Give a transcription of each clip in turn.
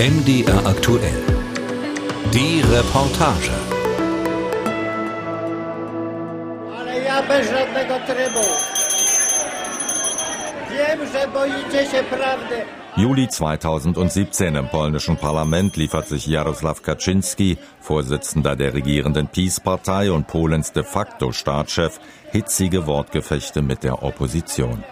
MDR aktuell. Die Reportage. Ale ja bez żadnego trybu. Wiem, że boicie się prawdy. Juli 2017 im polnischen Parlament liefert sich Jarosław Kaczynski, Vorsitzender der regierenden Peace-Partei und Polens de facto Staatschef, hitzige Wortgefechte mit der Opposition.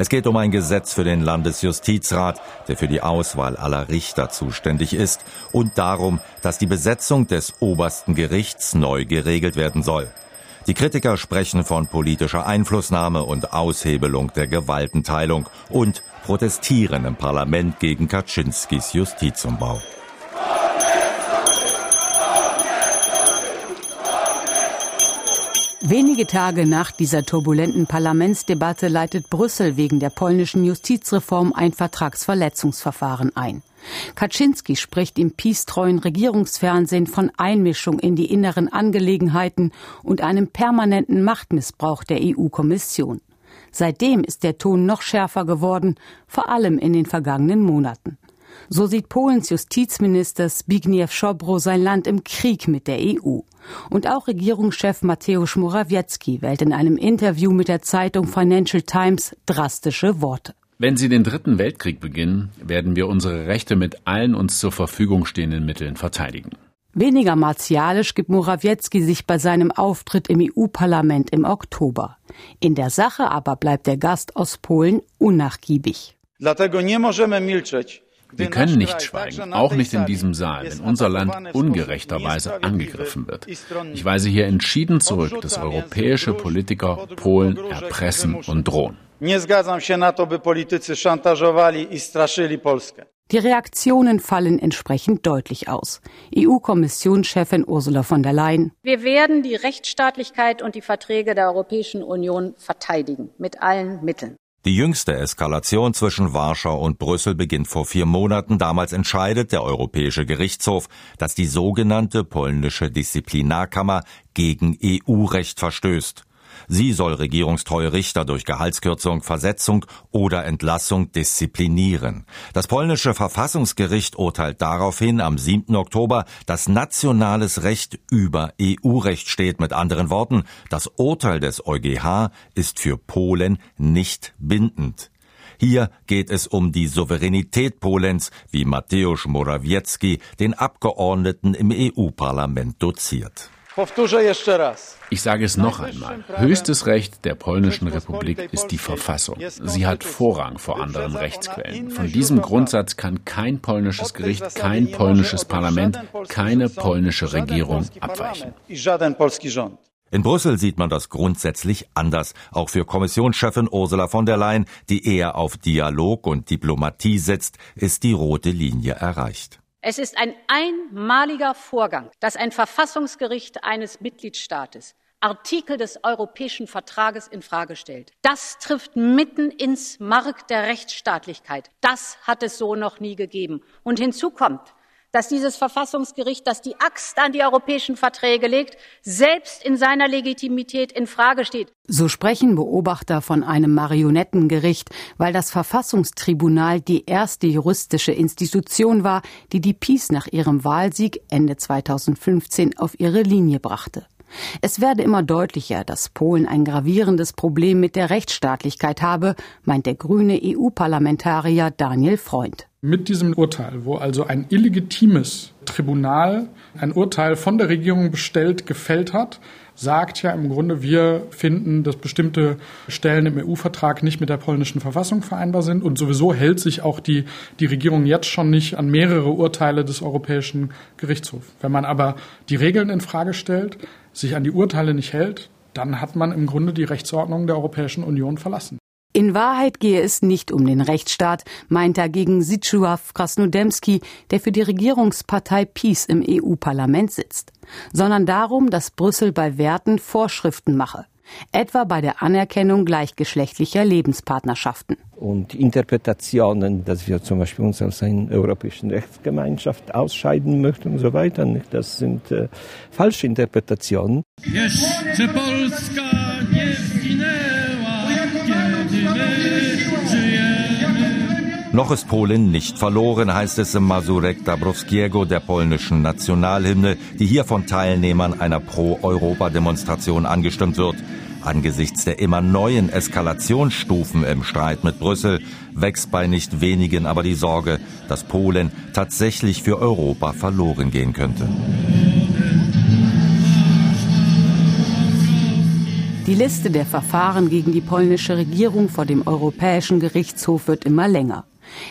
Es geht um ein Gesetz für den Landesjustizrat, der für die Auswahl aller Richter zuständig ist, und darum, dass die Besetzung des obersten Gerichts neu geregelt werden soll. Die Kritiker sprechen von politischer Einflussnahme und Aushebelung der Gewaltenteilung und protestieren im Parlament gegen Kaczynskis Justizumbau. Wenige Tage nach dieser turbulenten Parlamentsdebatte leitet Brüssel wegen der polnischen Justizreform ein Vertragsverletzungsverfahren ein. Kaczynski spricht im peace-treuen Regierungsfernsehen von Einmischung in die inneren Angelegenheiten und einem permanenten Machtmissbrauch der EU-Kommission. Seitdem ist der Ton noch schärfer geworden, vor allem in den vergangenen Monaten. So sieht Polens Justizminister Zbigniew Schobro sein Land im Krieg mit der EU. Und auch Regierungschef Mateusz Morawiecki wählt in einem Interview mit der Zeitung Financial Times drastische Worte. Wenn Sie den dritten Weltkrieg beginnen, werden wir unsere Rechte mit allen uns zur Verfügung stehenden Mitteln verteidigen. Weniger martialisch gibt Morawiecki sich bei seinem Auftritt im EU-Parlament im Oktober. In der Sache aber bleibt der Gast aus Polen unnachgiebig. Dlatego nie możemy milczeć. Wir können nicht schweigen, auch nicht in diesem Saal, wenn unser Land ungerechterweise angegriffen wird. Ich weise hier entschieden zurück, dass europäische Politiker Polen erpressen und drohen. Nie zgadzam się na to, by politycy szantażowali i straszyli Polskę. Die Reaktionen fallen entsprechend deutlich aus. EU-Kommissionschefin Ursula von der Leyen. Wir werden die Rechtsstaatlichkeit und die Verträge der Europäischen Union verteidigen, mit allen Mitteln. Die jüngste Eskalation zwischen Warschau und Brüssel beginnt vor vier Monaten. Damals entscheidet der Europäische Gerichtshof, dass die sogenannte polnische Disziplinarkammer gegen EU-Recht verstößt. Sie soll regierungstreue Richter durch Gehaltskürzung, Versetzung oder Entlassung disziplinieren. Das polnische Verfassungsgericht urteilt daraufhin am 7. Oktober, dass nationales Recht über EU-Recht steht. Mit anderen Worten, das Urteil des EuGH ist für Polen nicht bindend. Hier geht es um die Souveränität Polens, wie Mateusz Morawiecki den Abgeordneten im EU-Parlament doziert. Ich sage es noch einmal. Höchstes Recht der polnischen Republik ist die Verfassung. Sie hat Vorrang vor anderen Rechtsquellen. Von diesem Grundsatz kann kein polnisches Gericht, kein polnisches Parlament, keine polnische Regierung abweichen. In Brüssel sieht man das grundsätzlich anders. Auch für Kommissionschefin Ursula von der Leyen, die eher auf Dialog und Diplomatie setzt, ist die rote Linie erreicht. Es ist ein einmaliger Vorgang, dass ein Verfassungsgericht eines Mitgliedstaates Artikel des Europäischen Vertrages in Frage stellt. Das trifft mitten ins Mark der Rechtsstaatlichkeit. Das hat es so noch nie gegeben. Und hinzu kommt, dass dieses Verfassungsgericht, das die Axt an die europäischen Verträge legt, selbst in seiner Legitimität in Frage steht. So sprechen Beobachter von einem Marionettengericht, weil das Verfassungstribunal die erste juristische Institution war, die die Peace nach ihrem Wahlsieg Ende 2015 auf ihre Linie brachte. Es werde immer deutlicher, dass Polen ein gravierendes Problem mit der Rechtsstaatlichkeit habe, meint der grüne EU-Parlamentarier Daniel Freund. Mit diesem Urteil, wo also ein illegitimes Tribunal ein Urteil von der Regierung bestellt gefällt hat, sagt ja im Grunde, wir finden, dass bestimmte Stellen im EU-Vertrag nicht mit der polnischen Verfassung vereinbar sind und sowieso hält sich auch die, die Regierung jetzt schon nicht an mehrere Urteile des Europäischen Gerichtshofs. Wenn man aber die Regeln in Frage stellt, sich an die Urteile nicht hält, dann hat man im Grunde die Rechtsordnung der Europäischen Union verlassen. In Wahrheit gehe es nicht um den Rechtsstaat, meint dagegen Sitschuaw Krasnodemski, der für die Regierungspartei Peace im EU-Parlament sitzt, sondern darum, dass Brüssel bei Werten Vorschriften mache etwa bei der Anerkennung gleichgeschlechtlicher Lebenspartnerschaften. Und Interpretationen, dass wir zum Beispiel uns aus einer europäischen Rechtsgemeinschaft ausscheiden möchten und so weiter, das sind äh, falsche Interpretationen. Jeszcze Polska Noch ist Polen nicht verloren, heißt es im Mazurek Dabrowskiego der polnischen Nationalhymne, die hier von Teilnehmern einer Pro-Europa-Demonstration angestimmt wird. Angesichts der immer neuen Eskalationsstufen im Streit mit Brüssel wächst bei nicht wenigen aber die Sorge, dass Polen tatsächlich für Europa verloren gehen könnte. Die Liste der Verfahren gegen die polnische Regierung vor dem Europäischen Gerichtshof wird immer länger.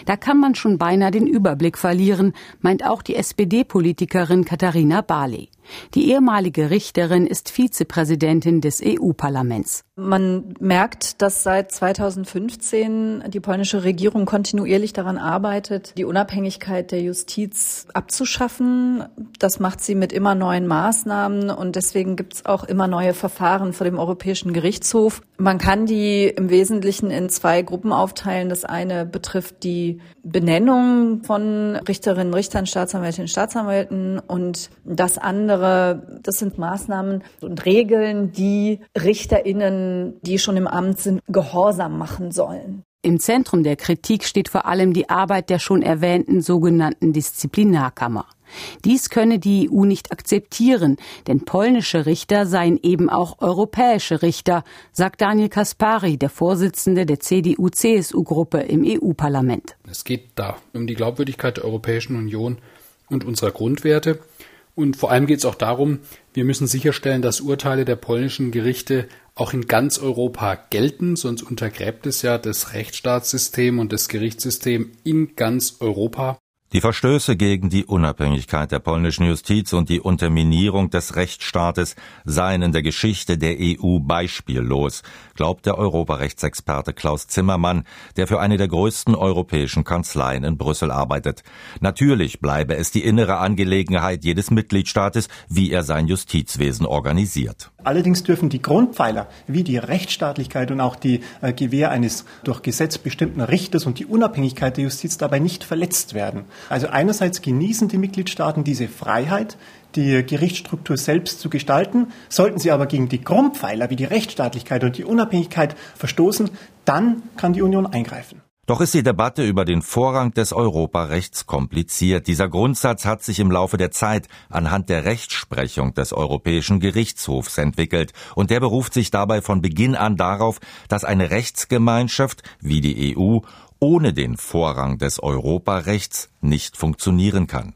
Da kann man schon beinahe den Überblick verlieren, meint auch die SPD-Politikerin Katharina Barley. Die ehemalige Richterin ist Vizepräsidentin des EU-Parlaments. Man merkt, dass seit 2015 die polnische Regierung kontinuierlich daran arbeitet, die Unabhängigkeit der Justiz abzuschaffen. Das macht sie mit immer neuen Maßnahmen und deswegen gibt es auch immer neue Verfahren vor dem Europäischen Gerichtshof. Man kann die im Wesentlichen in zwei Gruppen aufteilen. Das eine betrifft die Benennung von Richterinnen, Richtern, Staatsanwältinnen, Staatsanwälten und das andere, das sind Maßnahmen und Regeln, die Richterinnen die schon im Amt sind, gehorsam machen sollen. Im Zentrum der Kritik steht vor allem die Arbeit der schon erwähnten sogenannten Disziplinarkammer. Dies könne die EU nicht akzeptieren, denn polnische Richter seien eben auch europäische Richter, sagt Daniel Kaspari, der Vorsitzende der CDU-CSU-Gruppe im EU-Parlament. Es geht da um die Glaubwürdigkeit der Europäischen Union und unserer Grundwerte. Und vor allem geht es auch darum, wir müssen sicherstellen, dass Urteile der polnischen Gerichte auch in ganz Europa gelten, sonst untergräbt es ja das Rechtsstaatssystem und das Gerichtssystem in ganz Europa. Die Verstöße gegen die Unabhängigkeit der polnischen Justiz und die Unterminierung des Rechtsstaates seien in der Geschichte der EU beispiellos, glaubt der Europarechtsexperte Klaus Zimmermann, der für eine der größten europäischen Kanzleien in Brüssel arbeitet. Natürlich bleibe es die innere Angelegenheit jedes Mitgliedstaates, wie er sein Justizwesen organisiert. Allerdings dürfen die Grundpfeiler wie die Rechtsstaatlichkeit und auch die äh, Gewähr eines durch Gesetz bestimmten Richters und die Unabhängigkeit der Justiz dabei nicht verletzt werden. Also einerseits genießen die Mitgliedstaaten diese Freiheit, die Gerichtsstruktur selbst zu gestalten. Sollten sie aber gegen die Grundpfeiler wie die Rechtsstaatlichkeit und die Unabhängigkeit verstoßen, dann kann die Union eingreifen. Doch ist die Debatte über den Vorrang des Europarechts kompliziert. Dieser Grundsatz hat sich im Laufe der Zeit anhand der Rechtsprechung des Europäischen Gerichtshofs entwickelt und der beruft sich dabei von Beginn an darauf, dass eine Rechtsgemeinschaft wie die EU ohne den Vorrang des Europarechts nicht funktionieren kann.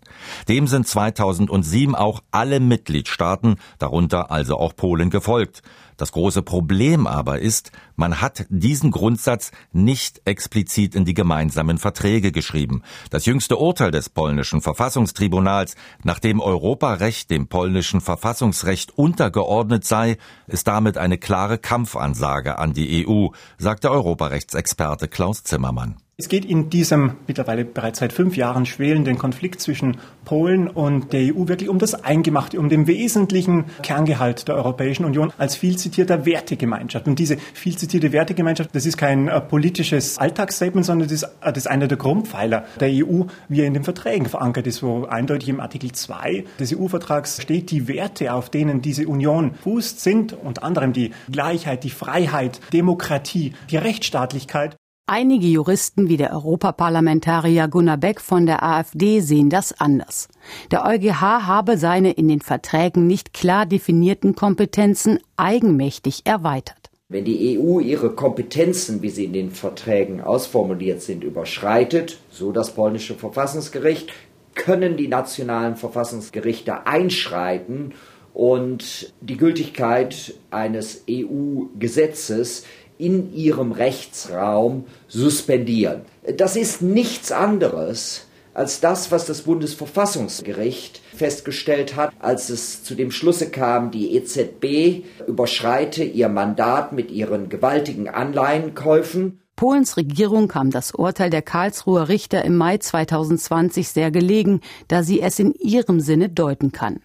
Dem sind 2007 auch alle Mitgliedstaaten, darunter also auch Polen, gefolgt. Das große Problem aber ist, man hat diesen Grundsatz nicht explizit in die gemeinsamen Verträge geschrieben. Das jüngste Urteil des polnischen Verfassungstribunals, nachdem Europarecht dem polnischen Verfassungsrecht untergeordnet sei, ist damit eine klare Kampfansage an die EU, sagt der Europarechtsexperte Klaus Zimmermann. Es geht in diesem mittlerweile bereits seit fünf Jahren schwelenden Konflikt zwischen Polen und der EU wirklich um das Eingemachte, um den wesentlichen Kerngehalt der Europäischen Union als viel zitierter Wertegemeinschaft. Und diese viel zitierte Wertegemeinschaft, das ist kein äh, politisches Alltagsstatement, sondern das ist, äh, das ist einer der Grundpfeiler der EU, wie er in den Verträgen verankert ist, wo eindeutig im Artikel 2 des EU-Vertrags steht, die Werte, auf denen diese Union fußt, sind unter anderem die Gleichheit, die Freiheit, Demokratie, die Rechtsstaatlichkeit Einige Juristen wie der Europaparlamentarier Gunnar Beck von der AfD sehen das anders. Der EuGH habe seine in den Verträgen nicht klar definierten Kompetenzen eigenmächtig erweitert. Wenn die EU ihre Kompetenzen, wie sie in den Verträgen ausformuliert sind, überschreitet, so das polnische Verfassungsgericht, können die nationalen Verfassungsgerichte einschreiten und die Gültigkeit eines EU-Gesetzes in ihrem Rechtsraum suspendieren. Das ist nichts anderes als das, was das Bundesverfassungsgericht festgestellt hat, als es zu dem Schlusse kam, die EZB überschreite ihr Mandat mit ihren gewaltigen Anleihenkäufen. Polens Regierung kam das Urteil der Karlsruher Richter im Mai 2020 sehr gelegen, da sie es in ihrem Sinne deuten kann.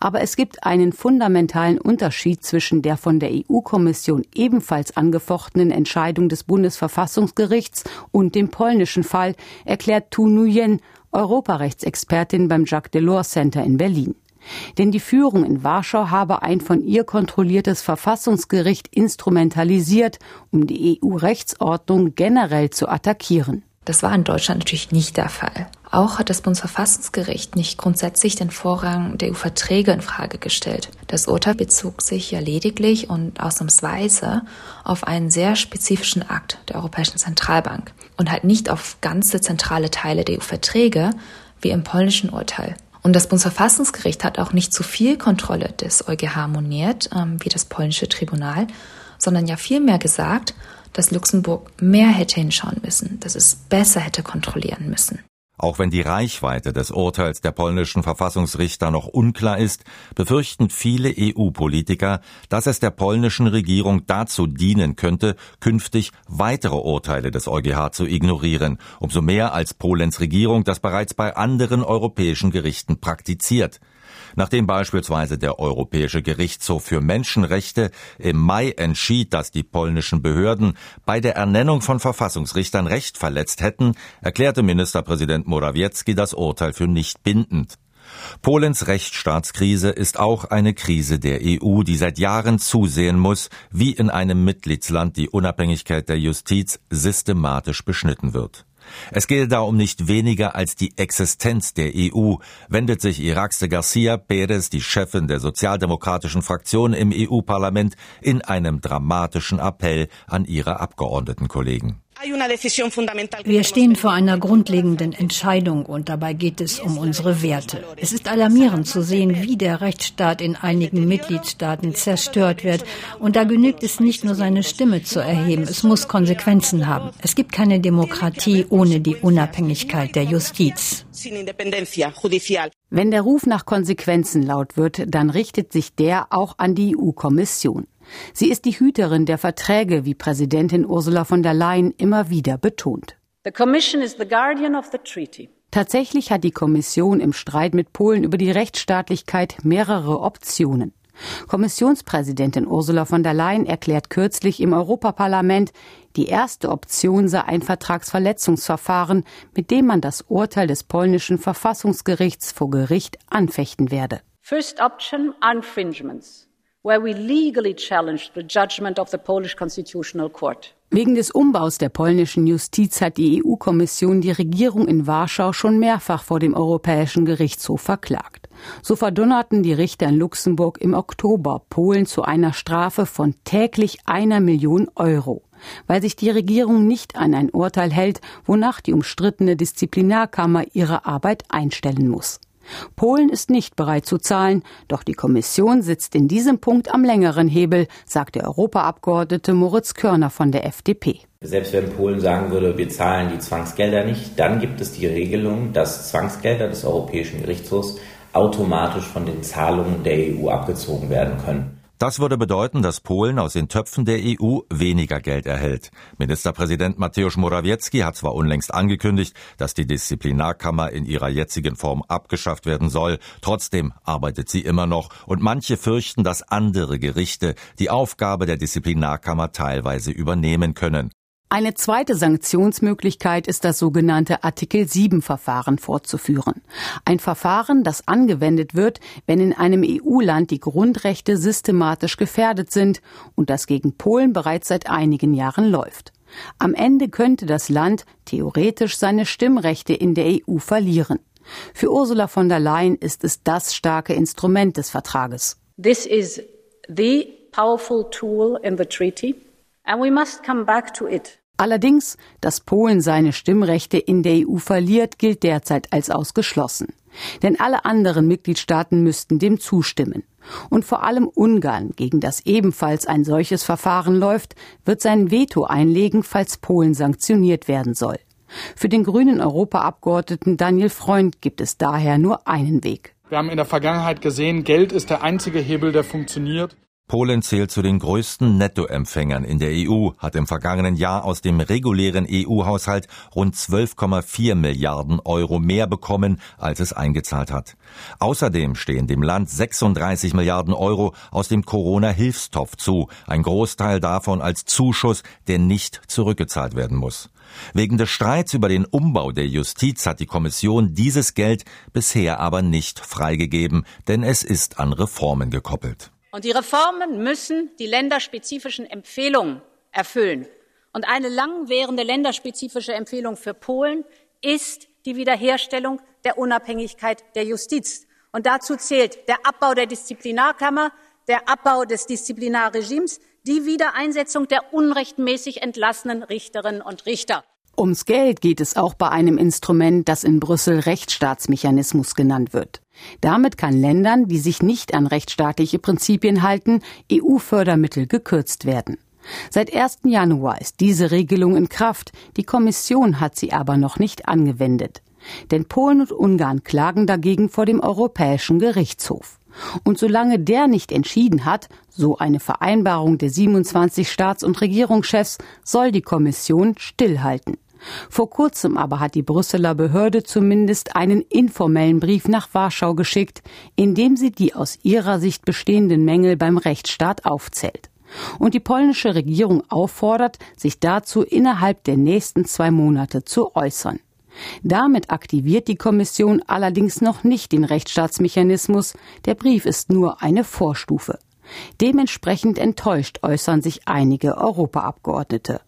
Aber es gibt einen fundamentalen Unterschied zwischen der von der EU-Kommission ebenfalls angefochtenen Entscheidung des Bundesverfassungsgerichts und dem polnischen Fall, erklärt Tu Nguyen, Europarechtsexpertin beim Jacques Delors Center in Berlin. Denn die Führung in Warschau habe ein von ihr kontrolliertes Verfassungsgericht instrumentalisiert, um die EU-Rechtsordnung generell zu attackieren. Das war in Deutschland natürlich nicht der Fall. Auch hat das Bundesverfassungsgericht nicht grundsätzlich den Vorrang der EU-Verträge in Frage gestellt. Das Urteil bezog sich ja lediglich und ausnahmsweise auf einen sehr spezifischen Akt der Europäischen Zentralbank und halt nicht auf ganze zentrale Teile der EU-Verträge wie im polnischen Urteil. Und das Bundesverfassungsgericht hat auch nicht zu viel Kontrolle des EuGH moniert, ähm, wie das polnische Tribunal, sondern ja vielmehr gesagt, dass Luxemburg mehr hätte hinschauen müssen, dass es besser hätte kontrollieren müssen. Auch wenn die Reichweite des Urteils der polnischen Verfassungsrichter noch unklar ist, befürchten viele EU-Politiker, dass es der polnischen Regierung dazu dienen könnte, künftig weitere Urteile des EuGH zu ignorieren, umso mehr als Polens Regierung das bereits bei anderen europäischen Gerichten praktiziert nachdem beispielsweise der Europäische Gerichtshof für Menschenrechte im Mai entschied, dass die polnischen Behörden bei der Ernennung von Verfassungsrichtern Recht verletzt hätten, erklärte Ministerpräsident Morawiecki das Urteil für nicht bindend. Polens Rechtsstaatskrise ist auch eine Krise der EU, die seit Jahren zusehen muss, wie in einem Mitgliedsland die Unabhängigkeit der Justiz systematisch beschnitten wird. Es gehe da um nicht weniger als die Existenz der EU, wendet sich Iraxe Garcia Perez, die Chefin der sozialdemokratischen Fraktion im EU-Parlament, in einem dramatischen Appell an ihre Abgeordnetenkollegen. Wir stehen vor einer grundlegenden Entscheidung und dabei geht es um unsere Werte. Es ist alarmierend zu sehen, wie der Rechtsstaat in einigen Mitgliedstaaten zerstört wird. Und da genügt es nicht nur, seine Stimme zu erheben. Es muss Konsequenzen haben. Es gibt keine Demokratie ohne die Unabhängigkeit der Justiz. Wenn der Ruf nach Konsequenzen laut wird, dann richtet sich der auch an die EU-Kommission. Sie ist die Hüterin der Verträge, wie Präsidentin Ursula von der Leyen immer wieder betont. Tatsächlich hat die Kommission im Streit mit Polen über die Rechtsstaatlichkeit mehrere Optionen. Kommissionspräsidentin Ursula von der Leyen erklärt kürzlich im Europaparlament, die erste Option sei ein Vertragsverletzungsverfahren, mit dem man das Urteil des polnischen Verfassungsgerichts vor Gericht anfechten werde. First option, infringements where we legally challenged the judgment of the Polish Constitutional Court. Wegen des Umbaus der polnischen Justiz hat die EU-Kommission die Regierung in Warschau schon mehrfach vor dem Europäischen Gerichtshof verklagt. So verdonnerten die Richter in Luxemburg im Oktober Polen zu einer Strafe von täglich einer Million Euro, weil sich die Regierung nicht an ein Urteil hält, wonach die umstrittene Disziplinarkammer ihre Arbeit einstellen muss. Polen ist nicht bereit zu zahlen, doch die Kommission sitzt in diesem Punkt am längeren Hebel, sagt der Europaabgeordnete Moritz Körner von der FDP. Selbst wenn Polen sagen würde, wir zahlen die Zwangsgelder nicht, dann gibt es die Regelung, dass Zwangsgelder des Europäischen Gerichtshofs automatisch von den Zahlungen der EU abgezogen werden können. Das würde bedeuten, dass Polen aus den Töpfen der EU weniger Geld erhält. Ministerpräsident Mateusz Morawiecki hat zwar unlängst angekündigt, dass die Disziplinarkammer in ihrer jetzigen Form abgeschafft werden soll, trotzdem arbeitet sie immer noch und manche fürchten, dass andere Gerichte die Aufgabe der Disziplinarkammer teilweise übernehmen können. Eine zweite Sanktionsmöglichkeit ist das sogenannte Artikel 7 Verfahren fortzuführen. Ein Verfahren, das angewendet wird, wenn in einem EU-Land die Grundrechte systematisch gefährdet sind und das gegen Polen bereits seit einigen Jahren läuft. Am Ende könnte das Land theoretisch seine Stimmrechte in der EU verlieren. Für Ursula von der Leyen ist es das starke Instrument des Vertrages. This is the powerful tool in the treaty and we must come back to it. Allerdings, dass Polen seine Stimmrechte in der EU verliert, gilt derzeit als ausgeschlossen. Denn alle anderen Mitgliedstaaten müssten dem zustimmen. Und vor allem Ungarn, gegen das ebenfalls ein solches Verfahren läuft, wird sein Veto einlegen, falls Polen sanktioniert werden soll. Für den grünen Europaabgeordneten Daniel Freund gibt es daher nur einen Weg. Wir haben in der Vergangenheit gesehen, Geld ist der einzige Hebel, der funktioniert. Polen zählt zu den größten Nettoempfängern in der EU, hat im vergangenen Jahr aus dem regulären EU-Haushalt rund 12,4 Milliarden Euro mehr bekommen, als es eingezahlt hat. Außerdem stehen dem Land 36 Milliarden Euro aus dem Corona-Hilfstopf zu, ein Großteil davon als Zuschuss, der nicht zurückgezahlt werden muss. Wegen des Streits über den Umbau der Justiz hat die Kommission dieses Geld bisher aber nicht freigegeben, denn es ist an Reformen gekoppelt. Und die Reformen müssen die länderspezifischen Empfehlungen erfüllen. Und eine langwährende länderspezifische Empfehlung für Polen ist die Wiederherstellung der Unabhängigkeit der Justiz. Und dazu zählt der Abbau der Disziplinarkammer, der Abbau des Disziplinarregimes, die Wiedereinsetzung der unrechtmäßig entlassenen Richterinnen und Richter. Ums Geld geht es auch bei einem Instrument, das in Brüssel Rechtsstaatsmechanismus genannt wird. Damit kann Ländern, die sich nicht an rechtsstaatliche Prinzipien halten, EU-Fördermittel gekürzt werden. Seit 1. Januar ist diese Regelung in Kraft, die Kommission hat sie aber noch nicht angewendet. Denn Polen und Ungarn klagen dagegen vor dem Europäischen Gerichtshof. Und solange der nicht entschieden hat, so eine Vereinbarung der 27 Staats- und Regierungschefs, soll die Kommission stillhalten. Vor kurzem aber hat die Brüsseler Behörde zumindest einen informellen Brief nach Warschau geschickt, in dem sie die aus ihrer Sicht bestehenden Mängel beim Rechtsstaat aufzählt und die polnische Regierung auffordert, sich dazu innerhalb der nächsten zwei Monate zu äußern. Damit aktiviert die Kommission allerdings noch nicht den Rechtsstaatsmechanismus, der Brief ist nur eine Vorstufe. Dementsprechend enttäuscht äußern sich einige Europaabgeordnete.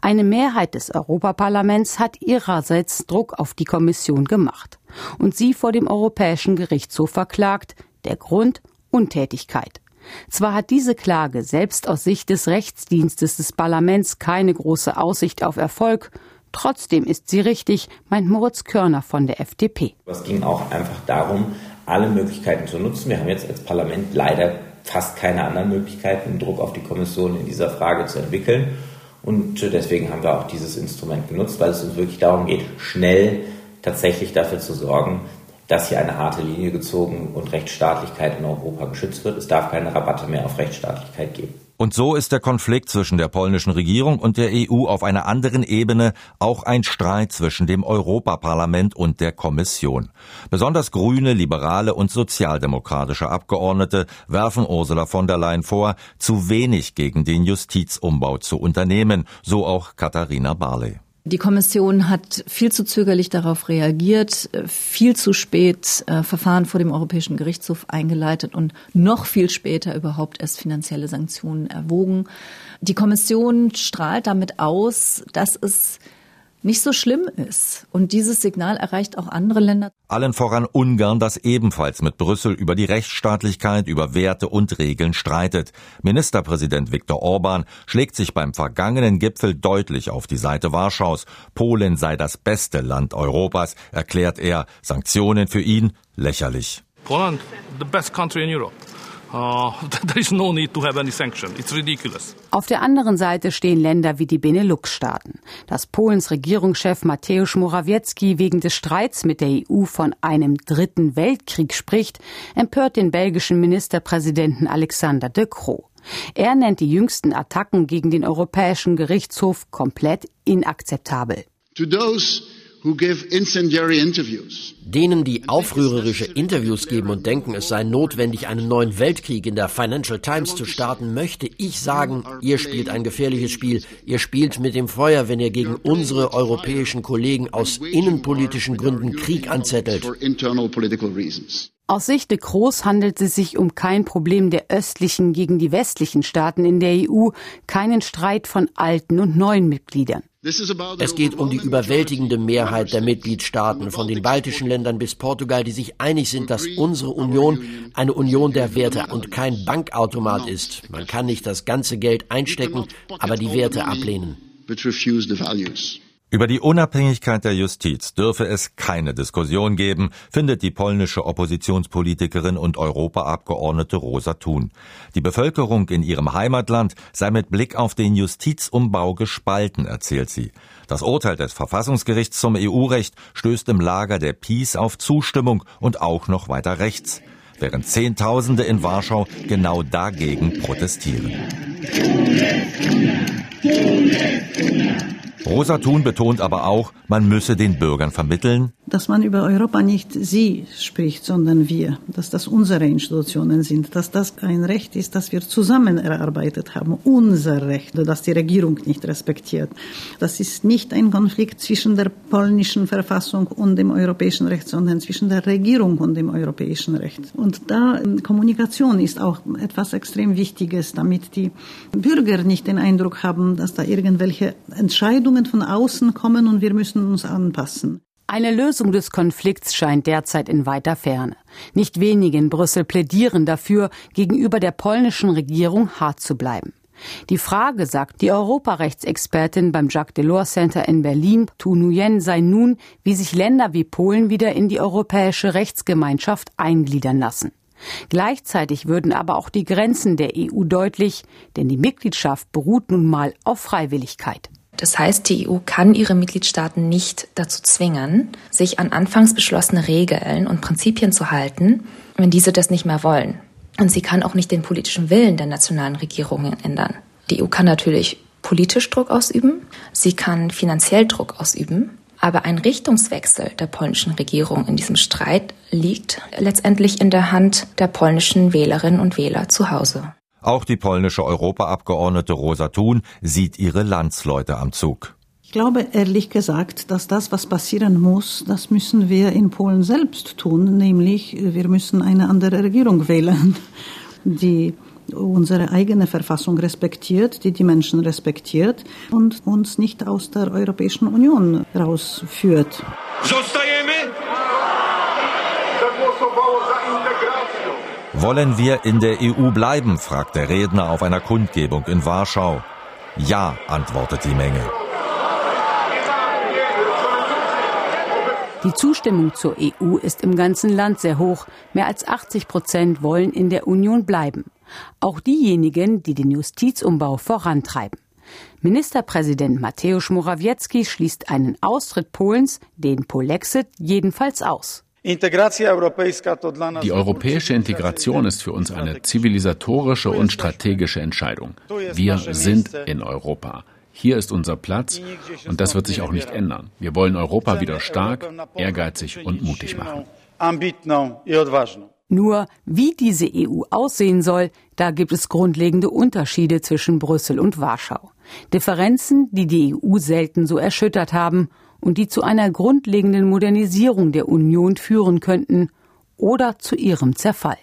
Eine Mehrheit des Europaparlaments hat ihrerseits Druck auf die Kommission gemacht und sie vor dem Europäischen Gerichtshof verklagt, der Grund Untätigkeit. Zwar hat diese Klage selbst aus Sicht des Rechtsdienstes des Parlaments keine große Aussicht auf Erfolg, trotzdem ist sie richtig, meint Moritz Körner von der FDP. Es ging auch einfach darum, alle Möglichkeiten zu nutzen. Wir haben jetzt als Parlament leider fast keine anderen Möglichkeiten, Druck auf die Kommission in dieser Frage zu entwickeln. Und deswegen haben wir auch dieses Instrument genutzt, weil es uns wirklich darum geht, schnell tatsächlich dafür zu sorgen, dass hier eine harte Linie gezogen und Rechtsstaatlichkeit in Europa geschützt wird. Es darf keine Rabatte mehr auf Rechtsstaatlichkeit geben. Und so ist der Konflikt zwischen der polnischen Regierung und der EU auf einer anderen Ebene auch ein Streit zwischen dem Europaparlament und der Kommission. Besonders grüne, liberale und sozialdemokratische Abgeordnete werfen Ursula von der Leyen vor, zu wenig gegen den Justizumbau zu unternehmen, so auch Katharina Barley. Die Kommission hat viel zu zögerlich darauf reagiert, viel zu spät äh, Verfahren vor dem Europäischen Gerichtshof eingeleitet und noch viel später überhaupt erst finanzielle Sanktionen erwogen. Die Kommission strahlt damit aus, dass es nicht so schlimm ist. Und dieses Signal erreicht auch andere Länder. Allen voran Ungarn, das ebenfalls mit Brüssel über die Rechtsstaatlichkeit, über Werte und Regeln streitet. Ministerpräsident Viktor Orban schlägt sich beim vergangenen Gipfel deutlich auf die Seite Warschaus. Polen sei das beste Land Europas, erklärt er. Sanktionen für ihn lächerlich. Poland, the best country in Europe. Uh, there is no need to have any sanction. It's ridiculous. Auf der anderen Seite stehen Länder wie die Benelux-Staaten. Dass Polens Regierungschef Mateusz Morawiecki wegen des Streits mit der EU von einem dritten Weltkrieg spricht, empört den belgischen Ministerpräsidenten Alexander de Croo. Er nennt die jüngsten Attacken gegen den Europäischen Gerichtshof komplett inakzeptabel. To those Denen, die aufrührerische Interviews geben und denken, es sei notwendig, einen neuen Weltkrieg in der Financial Times zu starten, möchte ich sagen, ihr spielt ein gefährliches Spiel. Ihr spielt mit dem Feuer, wenn ihr gegen unsere europäischen Kollegen aus innenpolitischen Gründen Krieg anzettelt. Aus Sicht de Groß handelt es sich um kein Problem der östlichen gegen die westlichen Staaten in der EU, keinen Streit von alten und neuen Mitgliedern. Es geht um die überwältigende Mehrheit der Mitgliedstaaten, von den baltischen Ländern bis Portugal, die sich einig sind, dass unsere Union eine Union der Werte und kein Bankautomat ist. Man kann nicht das ganze Geld einstecken, aber die Werte ablehnen. Über die Unabhängigkeit der Justiz dürfe es keine Diskussion geben, findet die polnische Oppositionspolitikerin und Europaabgeordnete Rosa Thun. Die Bevölkerung in ihrem Heimatland sei mit Blick auf den Justizumbau gespalten, erzählt sie. Das Urteil des Verfassungsgerichts zum EU-Recht stößt im Lager der Peace auf Zustimmung und auch noch weiter rechts, während Zehntausende in Warschau genau dagegen protestieren. Rosa Thun betont aber auch, man müsse den Bürgern vermitteln, dass man über Europa nicht sie spricht, sondern wir, dass das unsere Institutionen sind, dass das ein Recht ist, das wir zusammen erarbeitet haben, unser Recht, das die Regierung nicht respektiert. Das ist nicht ein Konflikt zwischen der polnischen Verfassung und dem europäischen Recht, sondern zwischen der Regierung und dem europäischen Recht. Und da ähm, Kommunikation ist auch etwas extrem Wichtiges, damit die Bürger nicht den Eindruck haben, dass da irgendwelche Entscheidungen von außen kommen und wir müssen uns anpassen. Eine Lösung des Konflikts scheint derzeit in weiter Ferne. Nicht wenige in Brüssel plädieren dafür, gegenüber der polnischen Regierung hart zu bleiben. Die Frage, sagt die Europarechtsexpertin beim Jacques Delors Center in Berlin, Tu Nguyen, sei nun, wie sich Länder wie Polen wieder in die europäische Rechtsgemeinschaft eingliedern lassen. Gleichzeitig würden aber auch die Grenzen der EU deutlich, denn die Mitgliedschaft beruht nun mal auf Freiwilligkeit. Das heißt, die EU kann ihre Mitgliedstaaten nicht dazu zwingen, sich an anfangs beschlossene Regeln und Prinzipien zu halten, wenn diese das nicht mehr wollen. Und sie kann auch nicht den politischen Willen der nationalen Regierungen ändern. Die EU kann natürlich politisch Druck ausüben, sie kann finanziell Druck ausüben, aber ein Richtungswechsel der polnischen Regierung in diesem Streit liegt letztendlich in der Hand der polnischen Wählerinnen und Wähler zu Hause. Auch die polnische Europaabgeordnete Rosa Thun sieht ihre Landsleute am Zug. Ich glaube ehrlich gesagt, dass das, was passieren muss, das müssen wir in Polen selbst tun, nämlich wir müssen eine andere Regierung wählen, die unsere eigene Verfassung respektiert, die die Menschen respektiert und uns nicht aus der Europäischen Union rausführt. Zostajemy? Wollen wir in der EU bleiben? fragt der Redner auf einer Kundgebung in Warschau. Ja, antwortet die Menge. Die Zustimmung zur EU ist im ganzen Land sehr hoch. Mehr als 80 Prozent wollen in der Union bleiben. Auch diejenigen, die den Justizumbau vorantreiben. Ministerpräsident Mateusz Morawiecki schließt einen Austritt Polens, den Polexit, jedenfalls aus. Die europäische Integration ist für uns eine zivilisatorische und strategische Entscheidung. Wir sind in Europa. Hier ist unser Platz und das wird sich auch nicht ändern. Wir wollen Europa wieder stark, ehrgeizig und mutig machen. Nur wie diese EU aussehen soll, da gibt es grundlegende Unterschiede zwischen Brüssel und Warschau. Differenzen, die die EU selten so erschüttert haben und die zu einer grundlegenden Modernisierung der Union führen könnten oder zu ihrem Zerfall.